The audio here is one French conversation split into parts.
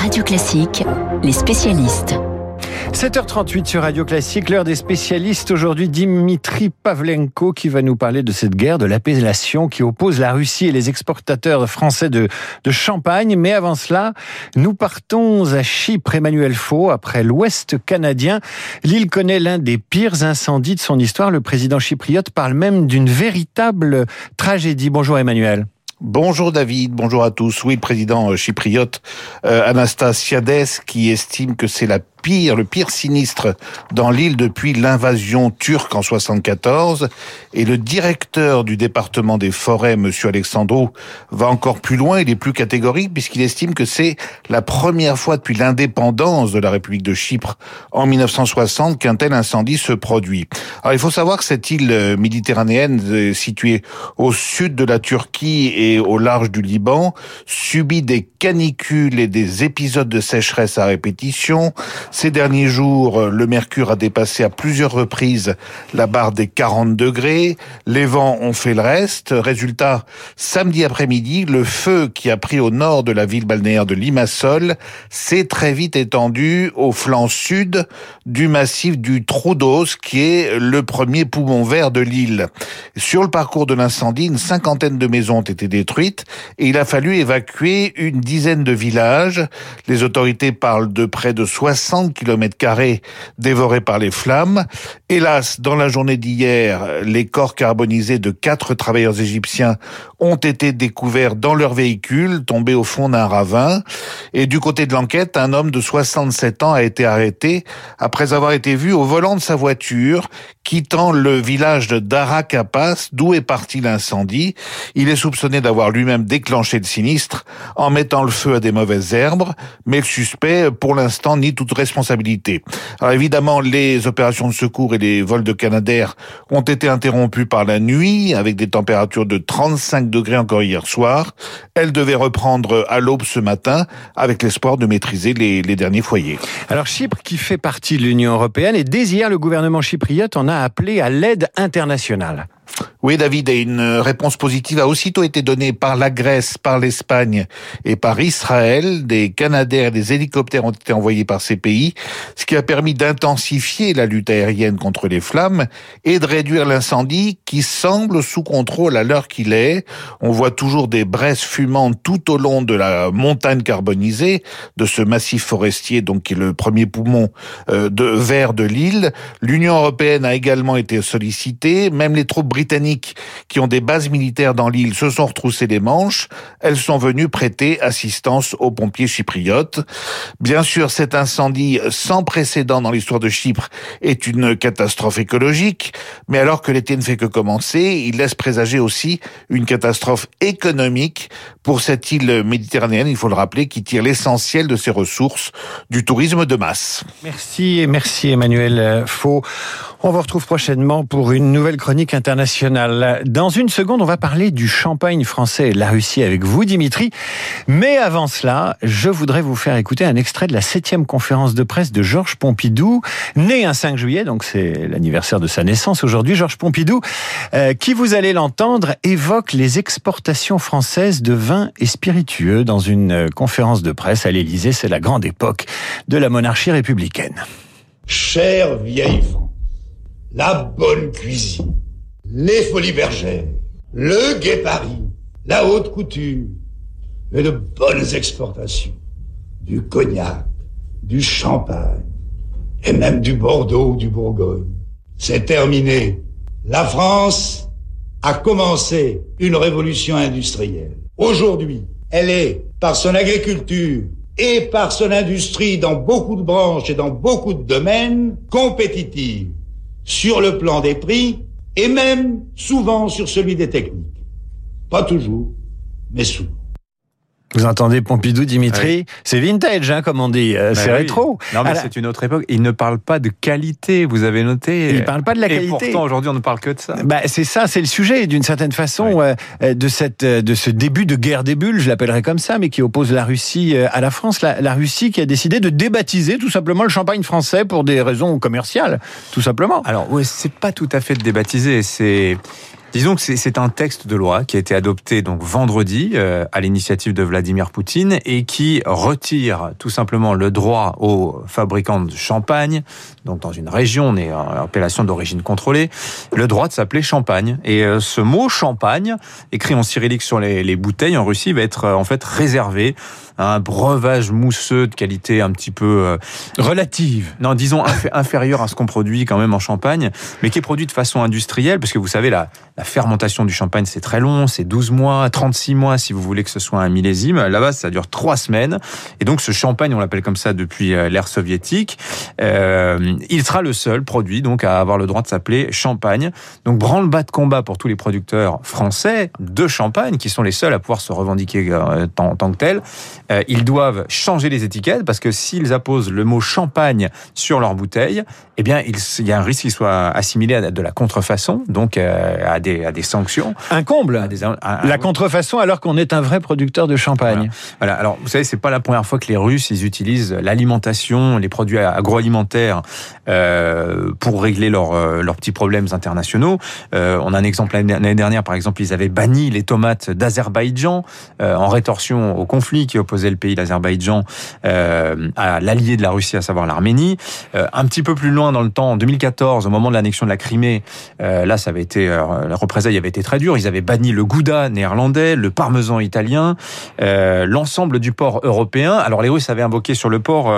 Radio Classique, les spécialistes. 7h38 sur Radio Classique, l'heure des spécialistes. Aujourd'hui, Dimitri Pavlenko qui va nous parler de cette guerre de l'appellation qui oppose la Russie et les exportateurs français de, de champagne. Mais avant cela, nous partons à Chypre, Emmanuel Faux, après l'Ouest canadien. L'île connaît l'un des pires incendies de son histoire. Le président chypriote parle même d'une véritable tragédie. Bonjour Emmanuel. Bonjour David, bonjour à tous. Oui, le président chypriote euh, Anastasiades qui estime que c'est la pire, le pire sinistre dans l'île depuis l'invasion turque en 74. Et le directeur du département des forêts, monsieur Alexandrou, va encore plus loin. Il est plus catégorique puisqu'il estime que c'est la première fois depuis l'indépendance de la République de Chypre en 1960 qu'un tel incendie se produit. Alors il faut savoir que cette île euh, méditerranéenne euh, située au sud de la Turquie et au large du Liban subit des canicules et des épisodes de sécheresse à répétition. Ces derniers jours, le mercure a dépassé à plusieurs reprises la barre des 40 degrés. Les vents ont fait le reste. Résultat, samedi après-midi, le feu qui a pris au nord de la ville balnéaire de Limassol s'est très vite étendu au flanc sud du massif du Troudos, qui est le premier poumon vert de l'île. Sur le parcours de l'incendie, une cinquantaine de maisons ont été détruites et il a fallu évacuer une dizaine de villages. Les autorités parlent de près de 60 kilomètres carrés dévorés par les flammes. Hélas, dans la journée d'hier, les corps carbonisés de quatre travailleurs égyptiens ont été découverts dans leur véhicule, tombés au fond d'un ravin. Et du côté de l'enquête, un homme de 67 ans a été arrêté après avoir été vu au volant de sa voiture, quittant le village de Darakapas, d'où est parti l'incendie. Il est soupçonné d'avoir lui-même déclenché le sinistre en mettant le feu à des mauvaises herbes, mais le suspect, pour l'instant, nie toute responsabilité. Alors évidemment, les opérations de secours et les vols de Canadair ont été interrompus par la nuit, avec des températures de 35 degrés encore hier soir. Elles devaient reprendre à l'aube ce matin, avec l'espoir de maîtriser les, les derniers foyers. Alors Chypre, qui fait partie de l'Union européenne, et dès hier, le gouvernement chypriote en a appelé à l'aide internationale. Oui, David, une réponse positive a aussitôt été donnée par la Grèce, par l'Espagne et par Israël. Des Canadaires et des hélicoptères ont été envoyés par ces pays, ce qui a permis d'intensifier la lutte aérienne contre les flammes et de réduire l'incendie qui semble sous contrôle à l'heure qu'il est. On voit toujours des braises fumantes tout au long de la montagne carbonisée, de ce massif forestier, donc qui est le premier poumon euh, de vert de l'île. L'Union européenne a également été sollicitée, même les troupes britanniques qui ont des bases militaires dans l'île se sont retroussées les manches. Elles sont venues prêter assistance aux pompiers chypriotes. Bien sûr, cet incendie sans précédent dans l'histoire de Chypre est une catastrophe écologique, mais alors que l'été ne fait que commencer, il laisse présager aussi une catastrophe économique pour cette île méditerranéenne, il faut le rappeler, qui tire l'essentiel de ses ressources du tourisme de masse. Merci et merci Emmanuel Faux. On vous retrouve prochainement pour une nouvelle chronique internationale. Dans une seconde, on va parler du champagne français et de la Russie avec vous, Dimitri. Mais avant cela, je voudrais vous faire écouter un extrait de la septième conférence de presse de Georges Pompidou, né un 5 juillet, donc c'est l'anniversaire de sa naissance aujourd'hui. Georges Pompidou, euh, qui vous allez l'entendre, évoque les exportations françaises de vins et spiritueux dans une conférence de presse à l'Élysée. C'est la grande époque de la monarchie républicaine. La bonne cuisine, les folies bergères, le gai Paris, la haute couture et de bonnes exportations, du cognac, du champagne. Et même du Bordeaux ou du Bourgogne. C'est terminé. La France a commencé une révolution industrielle. Aujourd'hui, elle est, par son agriculture et par son industrie dans beaucoup de branches et dans beaucoup de domaines, compétitive sur le plan des prix et même souvent sur celui des techniques. Pas toujours, mais souvent. Vous entendez Pompidou, Dimitri? C'est vintage, hein, comme on dit. Euh, c'est rétro. Non, mais c'est une autre époque. Il ne parle pas de qualité, vous avez noté. Il ne parle pas de la qualité. Et pourtant, aujourd'hui, on ne parle que de ça. Bah, c'est ça, c'est le sujet, d'une certaine façon, euh, de, cette, euh, de ce début de guerre des bulles, je l'appellerai comme ça, mais qui oppose la Russie à la France. La, la, Russie qui a décidé de débaptiser tout simplement le champagne français pour des raisons commerciales, tout simplement. Alors, ouais, c'est pas tout à fait de débaptiser, c'est Disons que c'est un texte de loi qui a été adopté donc vendredi euh, à l'initiative de Vladimir Poutine et qui retire tout simplement le droit aux fabricants de champagne, donc dans une région, on est en appellation d'origine contrôlée, le droit de s'appeler champagne. Et euh, ce mot champagne, écrit en cyrillique sur les, les bouteilles en Russie, va être euh, en fait réservé un breuvage mousseux de qualité un petit peu relative. Non, disons inférieure à ce qu'on produit quand même en Champagne, mais qui est produit de façon industrielle, parce que vous savez la, la fermentation du champagne c'est très long, c'est 12 mois, 36 mois si vous voulez que ce soit un millésime. Là-bas ça dure 3 semaines, et donc ce champagne on l'appelle comme ça depuis l'ère soviétique. Euh, il sera le seul produit donc à avoir le droit de s'appeler champagne. Donc branle-bas de combat pour tous les producteurs français de champagne qui sont les seuls à pouvoir se revendiquer euh, en tant que tels. Euh, ils doivent changer les étiquettes parce que s'ils apposent le mot champagne sur leur bouteille, eh bien il y a un risque qu'il soit assimilé à de la contrefaçon, donc euh, à des, à des sanctions. Un comble. À des, à, la contrefaçon alors qu'on est un vrai producteur de champagne. Voilà. voilà. Alors vous savez, c'est pas la première fois que les Russes ils utilisent l'alimentation, les produits agroalimentaires euh, pour régler leurs euh, leurs petits problèmes internationaux. Euh, on a un exemple l'année dernière, par exemple, ils avaient banni les tomates d'Azerbaïdjan euh, en rétorsion au conflit qui le pays d'Azerbaïdjan euh, à l'allié de la Russie, à savoir l'Arménie. un petit peu plus loin dans le temps, en 2014, au moment de l'annexion de la Crimée, là, ça avait été la représailles avait été très dure. Ils avaient banni le gouda néerlandais, le parmesan italien, l'ensemble du port européen. Alors les Russes avaient invoqué sur le port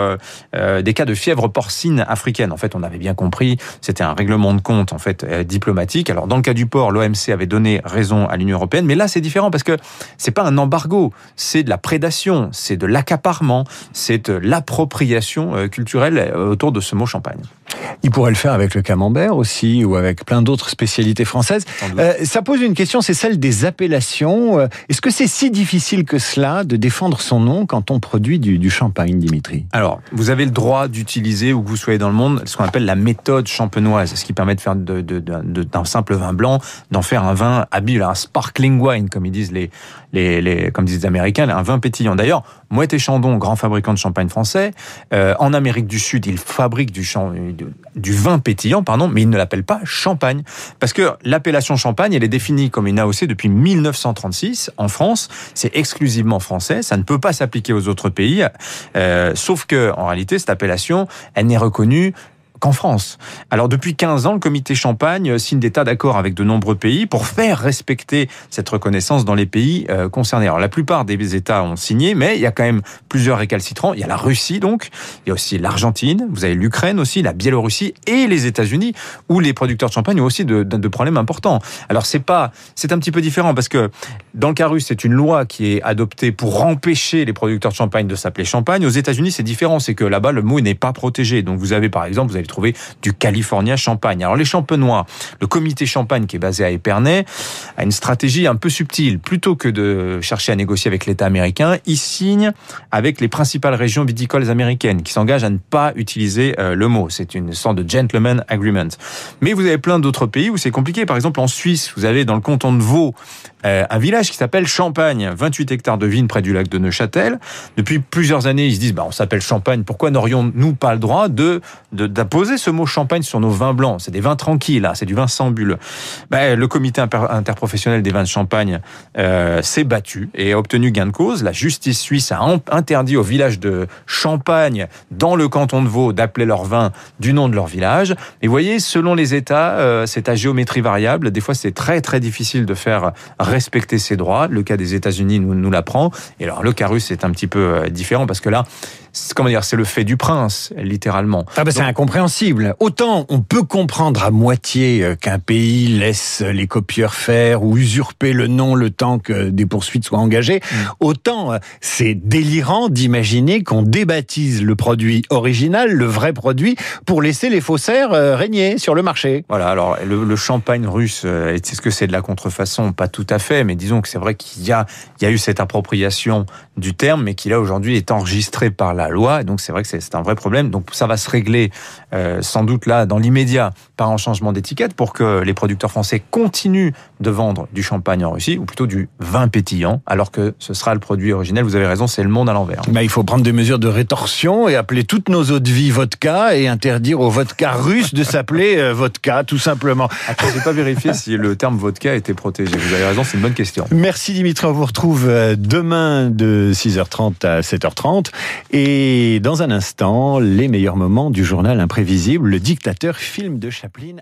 des cas de fièvre porcine africaine. En fait, on avait bien compris, c'était un règlement de compte en fait euh, diplomatique. Alors dans le cas du port, l'OMC avait donné raison à l'Union européenne, mais là c'est différent parce que c'est pas un embargo, c'est de la prédation, c'est de l'accaparement, c'est de l'appropriation euh, culturelle euh, autour de ce mot champagne. Il pourrait le faire avec le camembert aussi ou avec plein d'autres spécialités françaises. Euh, ça pose une question, c'est celle des appellations. Est-ce que c'est si difficile que cela de défendre son nom quand on produit du, du champagne, Dimitri? Alors, vous avez le droit d'utiliser, où que vous soyez dans le monde, ce qu'on appelle la méthode champenoise, ce qui permet de faire d'un simple vin blanc, d'en faire un vin habile, un sparkling wine, comme ils disent les, les, les comme disent les Américains, un vin pétillant. D'ailleurs, Moët et Chandon, grand fabricant de champagne français, euh, en Amérique du Sud, ils fabriquent du, du vin pétillant, pardon, mais ils ne l'appellent pas champagne. Parce que l'appellation champagne, elle est définie comme une AOC depuis 1936. En France, c'est exclusivement français, ça ne peut pas s'appliquer aux autres pays, euh, sauf que, en réalité, cette appellation, elle n'est reconnue qu'en France. Alors depuis 15 ans, le comité Champagne signe des tas d'accords avec de nombreux pays pour faire respecter cette reconnaissance dans les pays euh, concernés. Alors la plupart des États ont signé, mais il y a quand même plusieurs récalcitrants. Il y a la Russie donc, il y a aussi l'Argentine, vous avez l'Ukraine aussi, la Biélorussie et les États-Unis, où les producteurs de champagne ont aussi de problèmes importants. Alors c'est pas, c'est un petit peu différent parce que dans le cas russe, c'est une loi qui est adoptée pour empêcher les producteurs de champagne de s'appeler champagne. Aux États-Unis, c'est différent, c'est que là-bas le mot n'est pas protégé. Donc vous avez par exemple, vous avez trouver du California Champagne. Alors les champenois, le comité Champagne qui est basé à Épernay, a une stratégie un peu subtile. Plutôt que de chercher à négocier avec l'État américain, il signe avec les principales régions viticoles américaines qui s'engagent à ne pas utiliser euh, le mot. C'est une sorte de gentleman agreement. Mais vous avez plein d'autres pays où c'est compliqué. Par exemple, en Suisse, vous avez dans le canton de Vaud euh, un village qui s'appelle Champagne, 28 hectares de vignes près du lac de Neuchâtel. Depuis plusieurs années, ils se disent, bah, on s'appelle Champagne, pourquoi n'aurions-nous pas le droit de d'imposer ce mot champagne sur nos vins blancs C'est des vins tranquilles, là, c'est du vin sans bulle. Bah, le comité interprofessionnel des vins de Champagne euh, s'est battu et a obtenu gain de cause. La justice suisse a interdit au village de Champagne, dans le canton de Vaud, d'appeler leur vin du nom de leur village. Et vous voyez, selon les États, euh, c'est à géométrie variable. Des fois, c'est très très difficile de faire respecter ses droits. Le cas des États-Unis nous, l'apprend. Et alors le cas est un petit peu euh, différent parce que là, comment dire, c'est le fait du prince, littéralement. Ah bah c'est incompréhensible. Autant on peut comprendre à moitié euh, qu'un pays laisse les copieurs faire ou usurper le nom le temps que des poursuites soient engagées, mm. autant euh, c'est délirant d'imaginer qu'on débaptise le produit original, le vrai produit, pour laisser les faussaires euh, régner sur le marché. Voilà, alors le, le champagne russe, est-ce que c'est de la contrefaçon? Pas tout à fait, mais disons que c'est vrai qu'il y a, il y a eu cette appropriation du terme, mais qui là aujourd'hui est enregistré par la la loi. Et donc c'est vrai que c'est un vrai problème. Donc ça va se régler euh, sans doute là dans l'immédiat par un changement d'étiquette pour que les producteurs français continuent de vendre du champagne en Russie ou plutôt du vin pétillant, alors que ce sera le produit originel. Vous avez raison, c'est le monde à l'envers. Bah, il faut prendre des mesures de rétorsion et appeler toutes nos eaux de vie vodka et interdire au vodka russe de s'appeler euh, vodka, tout simplement. Je n'ai pas vérifié si le terme vodka était protégé. Vous avez raison, c'est une bonne question. Merci Dimitri, on vous retrouve euh, demain de 6h30 à 7h30 et dans un instant, les meilleurs moments du journal imprévisible, le dictateur film de Chaplin